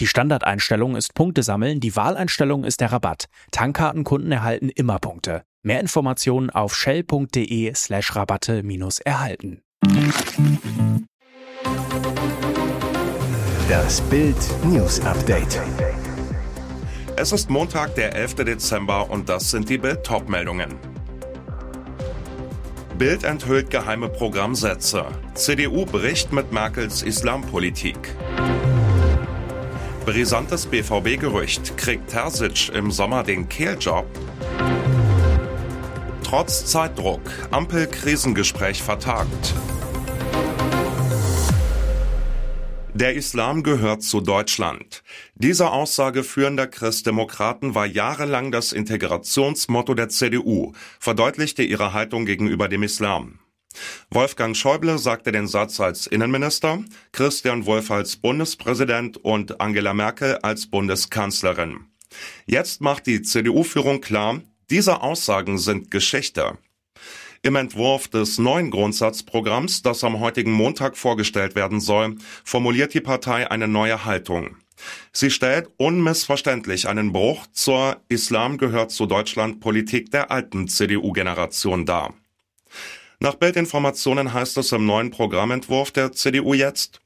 Die Standardeinstellung ist Punkte sammeln, die Wahleinstellung ist der Rabatt. Tankkartenkunden erhalten immer Punkte. Mehr Informationen auf shell.de slash Rabatte minus erhalten. Das Bild News Update. Es ist Montag, der 11. Dezember und das sind die Bild meldungen Bild enthüllt geheime Programmsätze. CDU bricht mit Merkels Islampolitik. Brisantes BVB-Gerücht. Kriegt Terzic im Sommer den Kehljob? Trotz Zeitdruck. Ampel-Krisengespräch vertagt. Der Islam gehört zu Deutschland. Diese Aussage führender Christdemokraten war jahrelang das Integrationsmotto der CDU, verdeutlichte ihre Haltung gegenüber dem Islam. Wolfgang Schäuble sagte den Satz als Innenminister, Christian Wolff als Bundespräsident und Angela Merkel als Bundeskanzlerin. Jetzt macht die CDU-Führung klar, diese Aussagen sind Geschichte. Im Entwurf des neuen Grundsatzprogramms, das am heutigen Montag vorgestellt werden soll, formuliert die Partei eine neue Haltung. Sie stellt unmissverständlich einen Bruch zur Islam gehört zu Deutschland Politik der alten CDU-Generation dar. Nach Bildinformationen heißt es im neuen Programmentwurf der CDU jetzt,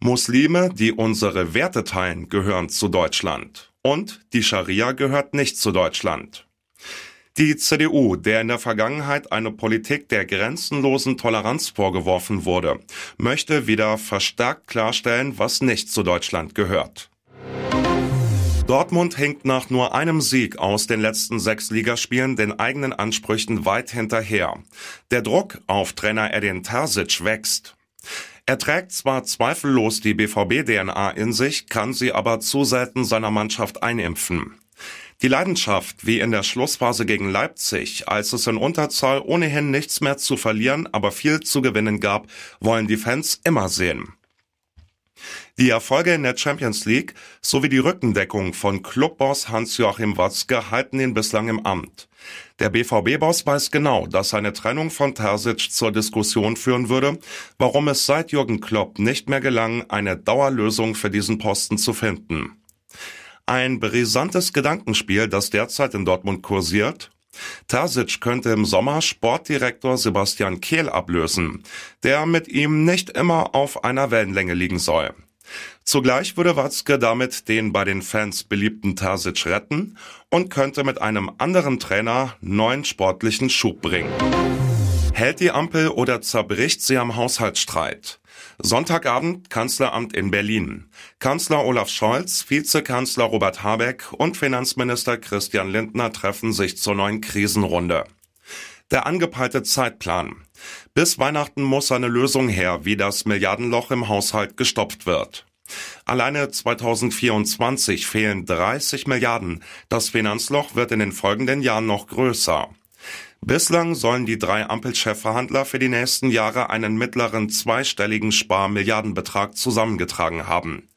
Muslime, die unsere Werte teilen, gehören zu Deutschland. Und die Scharia gehört nicht zu Deutschland. Die CDU, der in der Vergangenheit eine Politik der grenzenlosen Toleranz vorgeworfen wurde, möchte wieder verstärkt klarstellen, was nicht zu Deutschland gehört. Dortmund hinkt nach nur einem Sieg aus den letzten sechs Ligaspielen den eigenen Ansprüchen weit hinterher. Der Druck auf Trainer Edin Terzic wächst. Er trägt zwar zweifellos die BVB-DNA in sich, kann sie aber zu selten seiner Mannschaft einimpfen. Die Leidenschaft, wie in der Schlussphase gegen Leipzig, als es in Unterzahl ohnehin nichts mehr zu verlieren, aber viel zu gewinnen gab, wollen die Fans immer sehen. Die Erfolge in der Champions League sowie die Rückendeckung von Clubboss Hans-Joachim Watzke halten ihn bislang im Amt. Der BVB-Boss weiß genau, dass eine Trennung von Terzic zur Diskussion führen würde, warum es seit Jürgen Klopp nicht mehr gelang, eine Dauerlösung für diesen Posten zu finden. Ein brisantes Gedankenspiel, das derzeit in Dortmund kursiert. Terzic könnte im Sommer Sportdirektor Sebastian Kehl ablösen, der mit ihm nicht immer auf einer Wellenlänge liegen soll. Zugleich würde Watzke damit den bei den Fans beliebten Terzic retten und könnte mit einem anderen Trainer neuen sportlichen Schub bringen. Hält die Ampel oder zerbricht sie am Haushaltsstreit? Sonntagabend Kanzleramt in Berlin. Kanzler Olaf Scholz, Vizekanzler Robert Habeck und Finanzminister Christian Lindner treffen sich zur neuen Krisenrunde. Der angepeilte Zeitplan. Bis Weihnachten muss eine Lösung her, wie das Milliardenloch im Haushalt gestopft wird. Alleine 2024 fehlen 30 Milliarden. Das Finanzloch wird in den folgenden Jahren noch größer. Bislang sollen die drei Ampelchefverhandler für die nächsten Jahre einen mittleren zweistelligen Sparmilliardenbetrag zusammengetragen haben.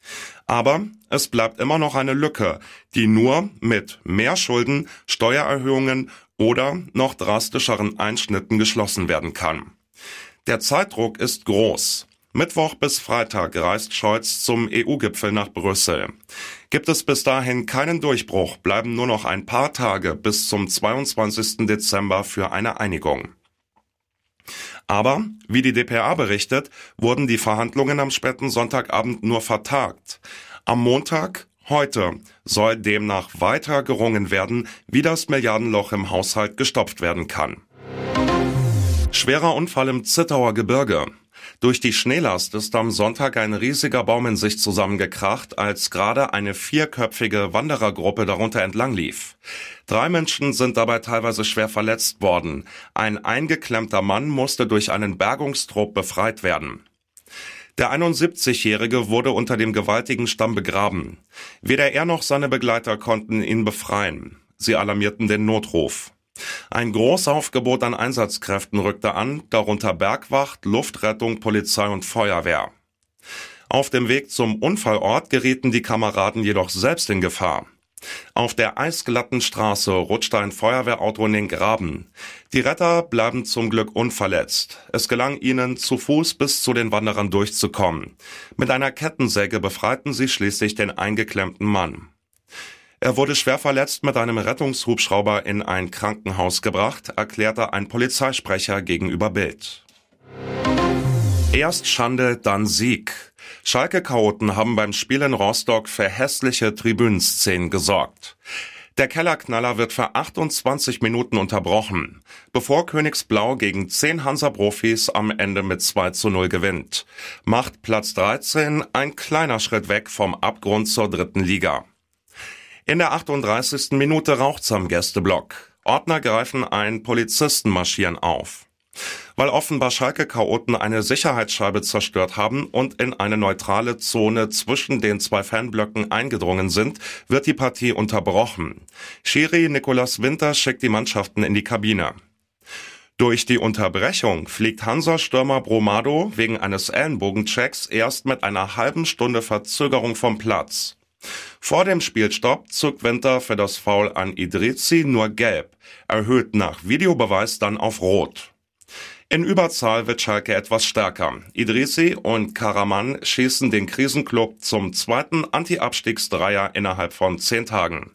Aber es bleibt immer noch eine Lücke, die nur mit mehr Schulden, Steuererhöhungen oder noch drastischeren Einschnitten geschlossen werden kann. Der Zeitdruck ist groß. Mittwoch bis Freitag reist Scholz zum EU-Gipfel nach Brüssel. Gibt es bis dahin keinen Durchbruch, bleiben nur noch ein paar Tage bis zum 22. Dezember für eine Einigung. Aber, wie die DPA berichtet, wurden die Verhandlungen am späten Sonntagabend nur vertagt. Am Montag, heute, soll demnach weiter gerungen werden, wie das Milliardenloch im Haushalt gestopft werden kann. Schwerer Unfall im Zittauer Gebirge. Durch die Schneelast ist am Sonntag ein riesiger Baum in sich zusammengekracht, als gerade eine vierköpfige Wanderergruppe darunter entlang lief. Drei Menschen sind dabei teilweise schwer verletzt worden. Ein eingeklemmter Mann musste durch einen Bergungstrupp befreit werden. Der 71-Jährige wurde unter dem gewaltigen Stamm begraben. Weder er noch seine Begleiter konnten ihn befreien. Sie alarmierten den Notruf. Ein Großaufgebot an Einsatzkräften rückte an, darunter Bergwacht, Luftrettung, Polizei und Feuerwehr. Auf dem Weg zum Unfallort gerieten die Kameraden jedoch selbst in Gefahr. Auf der eisglatten Straße rutschte ein Feuerwehrauto in den Graben. Die Retter bleiben zum Glück unverletzt. Es gelang ihnen, zu Fuß bis zu den Wanderern durchzukommen. Mit einer Kettensäge befreiten sie schließlich den eingeklemmten Mann. Er wurde schwer verletzt mit einem Rettungshubschrauber in ein Krankenhaus gebracht, erklärte ein Polizeisprecher gegenüber Bild. Erst Schande, dann Sieg. Schalke-Chaoten haben beim Spiel in Rostock für hässliche Tribünenszenen gesorgt. Der Kellerknaller wird für 28 Minuten unterbrochen, bevor Königsblau gegen 10 Hansa-Profis am Ende mit 2 zu 0 gewinnt. Macht Platz 13 ein kleiner Schritt weg vom Abgrund zur dritten Liga. In der 38. Minute raucht's am Gästeblock. Ordner greifen ein, Polizisten marschieren auf weil offenbar Schalke-Chaoten eine Sicherheitsscheibe zerstört haben und in eine neutrale Zone zwischen den zwei Fanblöcken eingedrungen sind, wird die Partie unterbrochen. Schiri Nicolas Winter schickt die Mannschaften in die Kabine. Durch die Unterbrechung fliegt Hansa-Stürmer Bromado wegen eines Ellenbogenchecks erst mit einer halben Stunde Verzögerung vom Platz. Vor dem Spielstopp zog Winter für das Foul an Idrizi nur gelb, erhöht nach Videobeweis dann auf rot. In Überzahl wird Schalke etwas stärker. Idrisi und Karaman schießen den Krisenclub zum zweiten Anti-Abstiegsdreier innerhalb von zehn Tagen.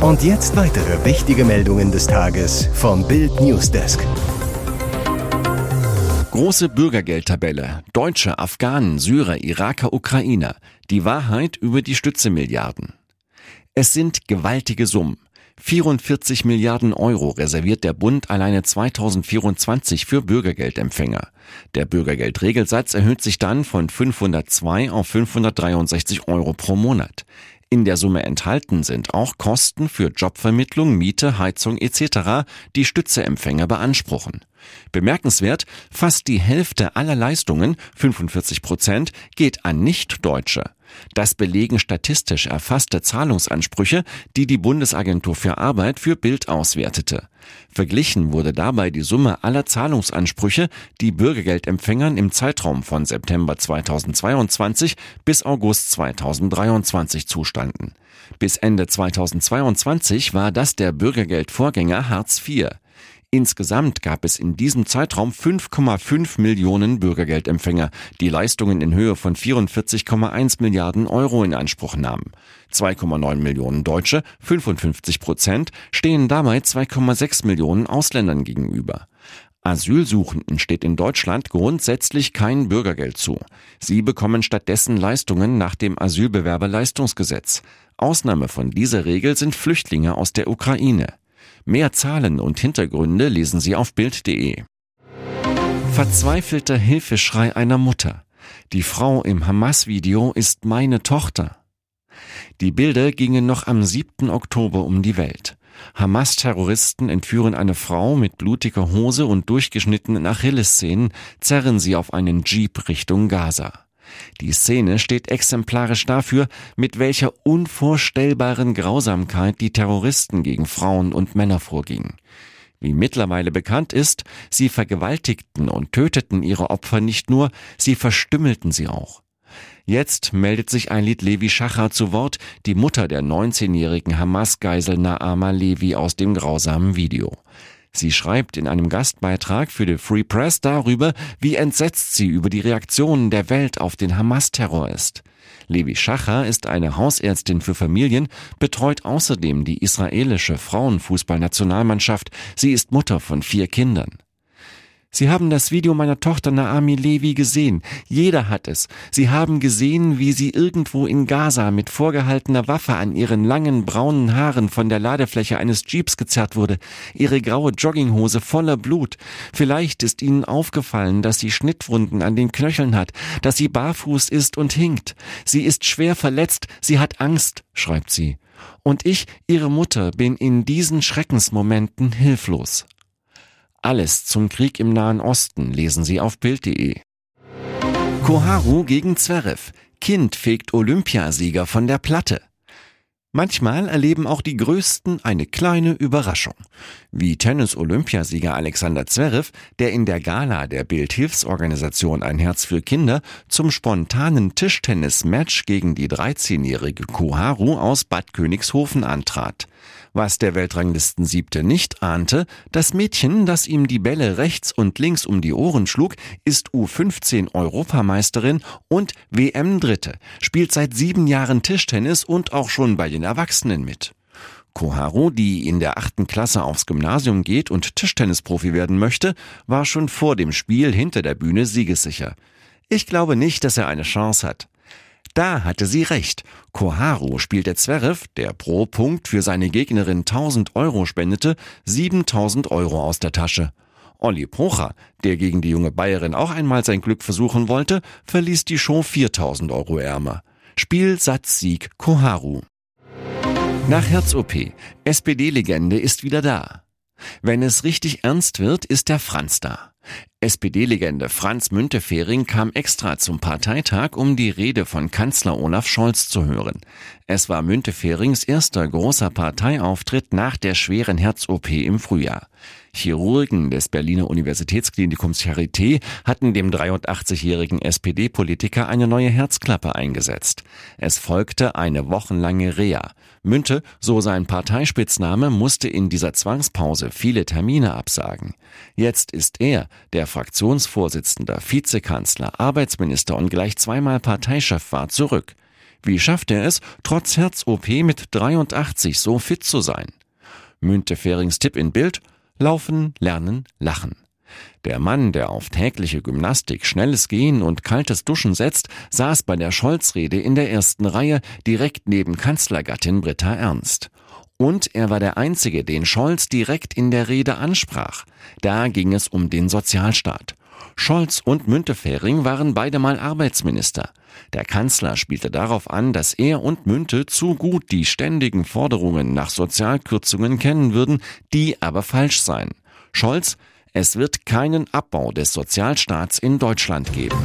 Und jetzt weitere wichtige Meldungen des Tages vom Bild Newsdesk. Große Bürgergeldtabelle. Deutsche, Afghanen, Syrer, Iraker, Ukrainer. Die Wahrheit über die Stützemilliarden. Es sind gewaltige Summen. 44 Milliarden Euro reserviert der Bund alleine 2024 für Bürgergeldempfänger. Der Bürgergeldregelsatz erhöht sich dann von 502 auf 563 Euro pro Monat. In der Summe enthalten sind auch Kosten für Jobvermittlung, Miete, Heizung etc., die Stützeempfänger beanspruchen. Bemerkenswert, fast die Hälfte aller Leistungen, 45 Prozent, geht an Nichtdeutsche. Das belegen statistisch erfasste Zahlungsansprüche, die die Bundesagentur für Arbeit für Bild auswertete. Verglichen wurde dabei die Summe aller Zahlungsansprüche, die Bürgergeldempfängern im Zeitraum von September 2022 bis August 2023 zustanden. Bis Ende 2022 war das der Bürgergeldvorgänger Hartz IV. Insgesamt gab es in diesem Zeitraum 5,5 Millionen Bürgergeldempfänger, die Leistungen in Höhe von 44,1 Milliarden Euro in Anspruch nahmen. 2,9 Millionen Deutsche, 55 Prozent, stehen dabei 2,6 Millionen Ausländern gegenüber. Asylsuchenden steht in Deutschland grundsätzlich kein Bürgergeld zu. Sie bekommen stattdessen Leistungen nach dem Asylbewerberleistungsgesetz. Ausnahme von dieser Regel sind Flüchtlinge aus der Ukraine. Mehr Zahlen und Hintergründe lesen Sie auf Bild.de. Verzweifelter Hilfeschrei einer Mutter. Die Frau im Hamas-Video ist meine Tochter. Die Bilder gingen noch am 7. Oktober um die Welt. Hamas-Terroristen entführen eine Frau mit blutiger Hose und durchgeschnittenen Achillessehnen, zerren sie auf einen Jeep Richtung Gaza. Die Szene steht exemplarisch dafür, mit welcher unvorstellbaren Grausamkeit die Terroristen gegen Frauen und Männer vorgingen. Wie mittlerweile bekannt ist, sie vergewaltigten und töteten ihre Opfer nicht nur, sie verstümmelten sie auch. Jetzt meldet sich Eilit Levi Schacher zu Wort, die Mutter der 19-jährigen Hamas-Geisel Naama Levi aus dem grausamen Video. Sie schreibt in einem Gastbeitrag für die Free Press darüber, wie entsetzt sie über die Reaktionen der Welt auf den Hamas-Terror ist. Levi Schacher ist eine Hausärztin für Familien, betreut außerdem die israelische Frauenfußballnationalmannschaft. Sie ist Mutter von vier Kindern. Sie haben das Video meiner Tochter Naami Levi gesehen. Jeder hat es. Sie haben gesehen, wie sie irgendwo in Gaza mit vorgehaltener Waffe an ihren langen braunen Haaren von der Ladefläche eines Jeeps gezerrt wurde. Ihre graue Jogginghose voller Blut. Vielleicht ist Ihnen aufgefallen, dass sie Schnittwunden an den Knöcheln hat, dass sie barfuß ist und hinkt. Sie ist schwer verletzt. Sie hat Angst, schreibt sie. Und ich, ihre Mutter, bin in diesen Schreckensmomenten hilflos. Alles zum Krieg im Nahen Osten lesen Sie auf Bild.de. Koharu gegen Zverev. Kind fegt Olympiasieger von der Platte. Manchmal erleben auch die Größten eine kleine Überraschung. Wie Tennis-Olympiasieger Alexander Zverev, der in der Gala der Bildhilfsorganisation Ein Herz für Kinder zum spontanen Tischtennis-Match gegen die 13-jährige Koharu aus Bad Königshofen antrat. Was der Weltranglisten-Siebte nicht ahnte, das Mädchen, das ihm die Bälle rechts und links um die Ohren schlug, ist U15-Europameisterin und WM-Dritte, spielt seit sieben Jahren Tischtennis und auch schon bei den Erwachsenen mit. Koharu, die in der achten Klasse aufs Gymnasium geht und Tischtennisprofi werden möchte, war schon vor dem Spiel hinter der Bühne siegessicher. Ich glaube nicht, dass er eine Chance hat. Da hatte sie recht. Koharu spielte Zverev, der pro Punkt für seine Gegnerin 1000 Euro spendete, 7000 Euro aus der Tasche. Olli Pocher, der gegen die junge Bayerin auch einmal sein Glück versuchen wollte, verließ die Show 4000 Euro ärmer. Spiel, Satz, Sieg, Koharu. Nach Herz-OP. SPD-Legende ist wieder da. Wenn es richtig ernst wird, ist der Franz da. SPD-Legende Franz Müntefering kam extra zum Parteitag, um die Rede von Kanzler Olaf Scholz zu hören. Es war Münteferings erster großer Parteiauftritt nach der schweren Herz-OP im Frühjahr. Chirurgen des Berliner Universitätsklinikums Charité hatten dem 83-jährigen SPD-Politiker eine neue Herzklappe eingesetzt. Es folgte eine wochenlange Reha. Münte, so sein Parteispitzname, musste in dieser Zwangspause viele Termine absagen. Jetzt ist er, der Fraktionsvorsitzender, Vizekanzler, Arbeitsminister und gleich zweimal Parteichef war, zurück. Wie schafft er es, trotz Herz-OP mit 83 so fit zu sein? Münteferings Tipp in Bild, Laufen, Lernen, Lachen. Der Mann, der auf tägliche Gymnastik, schnelles Gehen und kaltes Duschen setzt, saß bei der Scholz-Rede in der ersten Reihe direkt neben Kanzlergattin Britta Ernst. Und er war der Einzige, den Scholz direkt in der Rede ansprach. Da ging es um den Sozialstaat. Scholz und Müntefering waren beide mal Arbeitsminister. Der Kanzler spielte darauf an, dass er und Münte zu gut die ständigen Forderungen nach Sozialkürzungen kennen würden, die aber falsch seien. Scholz, es wird keinen Abbau des Sozialstaats in Deutschland geben.